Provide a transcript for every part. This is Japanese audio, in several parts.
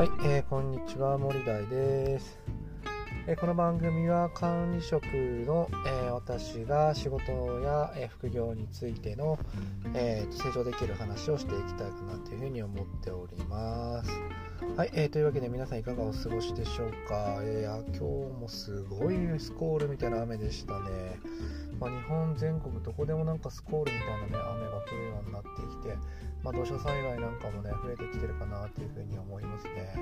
はい、こんにちは森大です。えこの番組は管理職の、え私が仕事や、え副業についての、えー、成長できる話をしていきたいかなというふうに思っております。はい、えー、というわけで皆さんいかがお過ごしでしょうか、えー、今日もすごいスコールみたいな雨でしたね。まあ、日本全国どこでもなんかスコールみたいなね雨が降るような、まあ、土砂災害なんかもね増えてきてるかなというふうに思いますね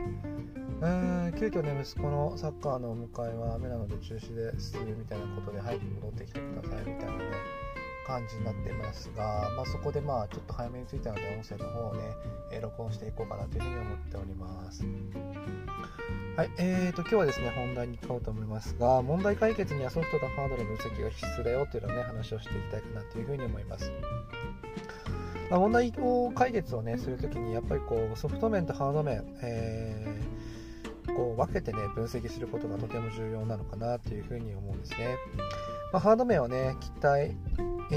うん急遽ね息子のサッカーのお迎えは雨なので中止ですみたいなことで早く戻ってきてくださいみたいなね感じになってますが、まあ、そこでまあちょっと早めに着いたので音声の方をね、え録音していこうかなというふうに思っておりますはい、えーと、今日はですね、本題に行こうと思いますが、問題解決にはソフトとハードの分析が必須だよというのね、話をしていきたいかなというふうに思います。まあ、問題を解決をね、するときに、やっぱりこう、ソフト面とハード面、えー、こう分けてね、分析することがとても重要なのかなというふうに思うんですね。まあ、ハード面はね、期待、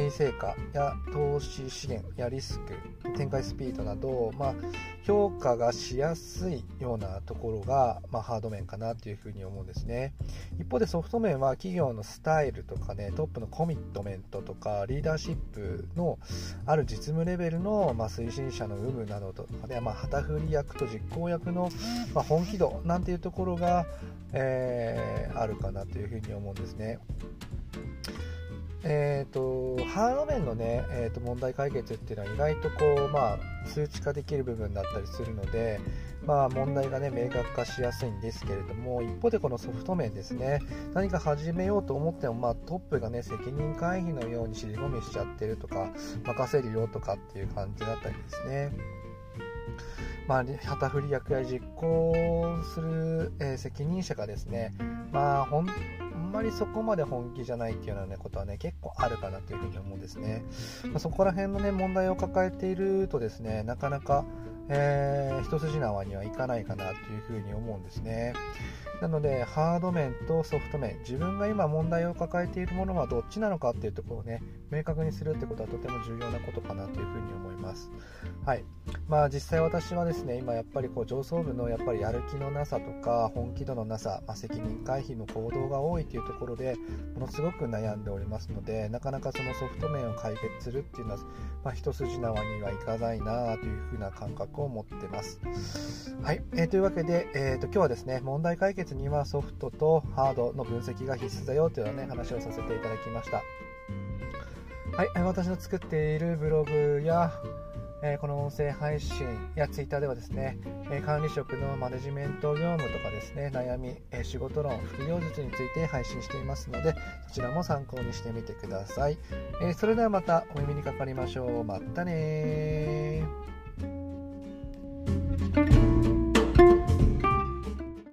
成果や投資資源やリスク、展開スピードなど、まあ、評価がしやすいようなところが、まあ、ハード面かなというふうに思うんですね。一方でソフト面は企業のスタイルとかね、トップのコミットメントとか、リーダーシップのある実務レベルの、まあ、推進者の有無などとかね、まあ、旗振り役と実行役の、まあ、本気度なんてていうところが、えー、あるかなというふうに思うんですね。えーと、ハード面のね、えーと、問題解決っていうのは意外とこう、まあ、数値化できる部分だったりするので、まあ、問題がね明確化しやすいんですけれども一方でこのソフト面ですね何か始めようと思っても、まあ、トップがね責任回避のように尻込みしちゃってるとか任せるよとかっていう感じだったりですねまあ、旗振り役や実行する、えー、責任者がですね、まあ、ほんまりそこまで本気じゃないっていうような、ね、ことはね結構あるかなというふうに思うんですね、まあ、そこら辺のね問題を抱えているとですねなかなか、えー、一筋縄にはいかないかなというふうに思うんですね。なのでハード面とソフト面自分が今問題を抱えているものはどっちなのかっていうところをね明確にするってことはとても重要なことかなというふうに思います。はい。まあ実際私はですね今やっぱりこう上層部のやっぱりやる気のなさとか本気度のなさ、まあ、責任回避の行動が多いというところでものすごく悩んでおりますのでなかなかそのソフト面を解決するっていうのは、まあ、一筋縄にはいかないなというふうな感覚を持ってます。はい、えー、というわけで、えーと、今日はですね問題解決にはソフトとハードの分析が必須だよというような、ね、話をさせていただきました。はい、私の作っているブログやえこの音声配信やツイッターではですね、え管理職のマネジメント業務とかですね、悩み、え仕事論、副業術について配信していますので、そちらも参考にしてみてください。えそれではまたお耳にかかりましょう。またね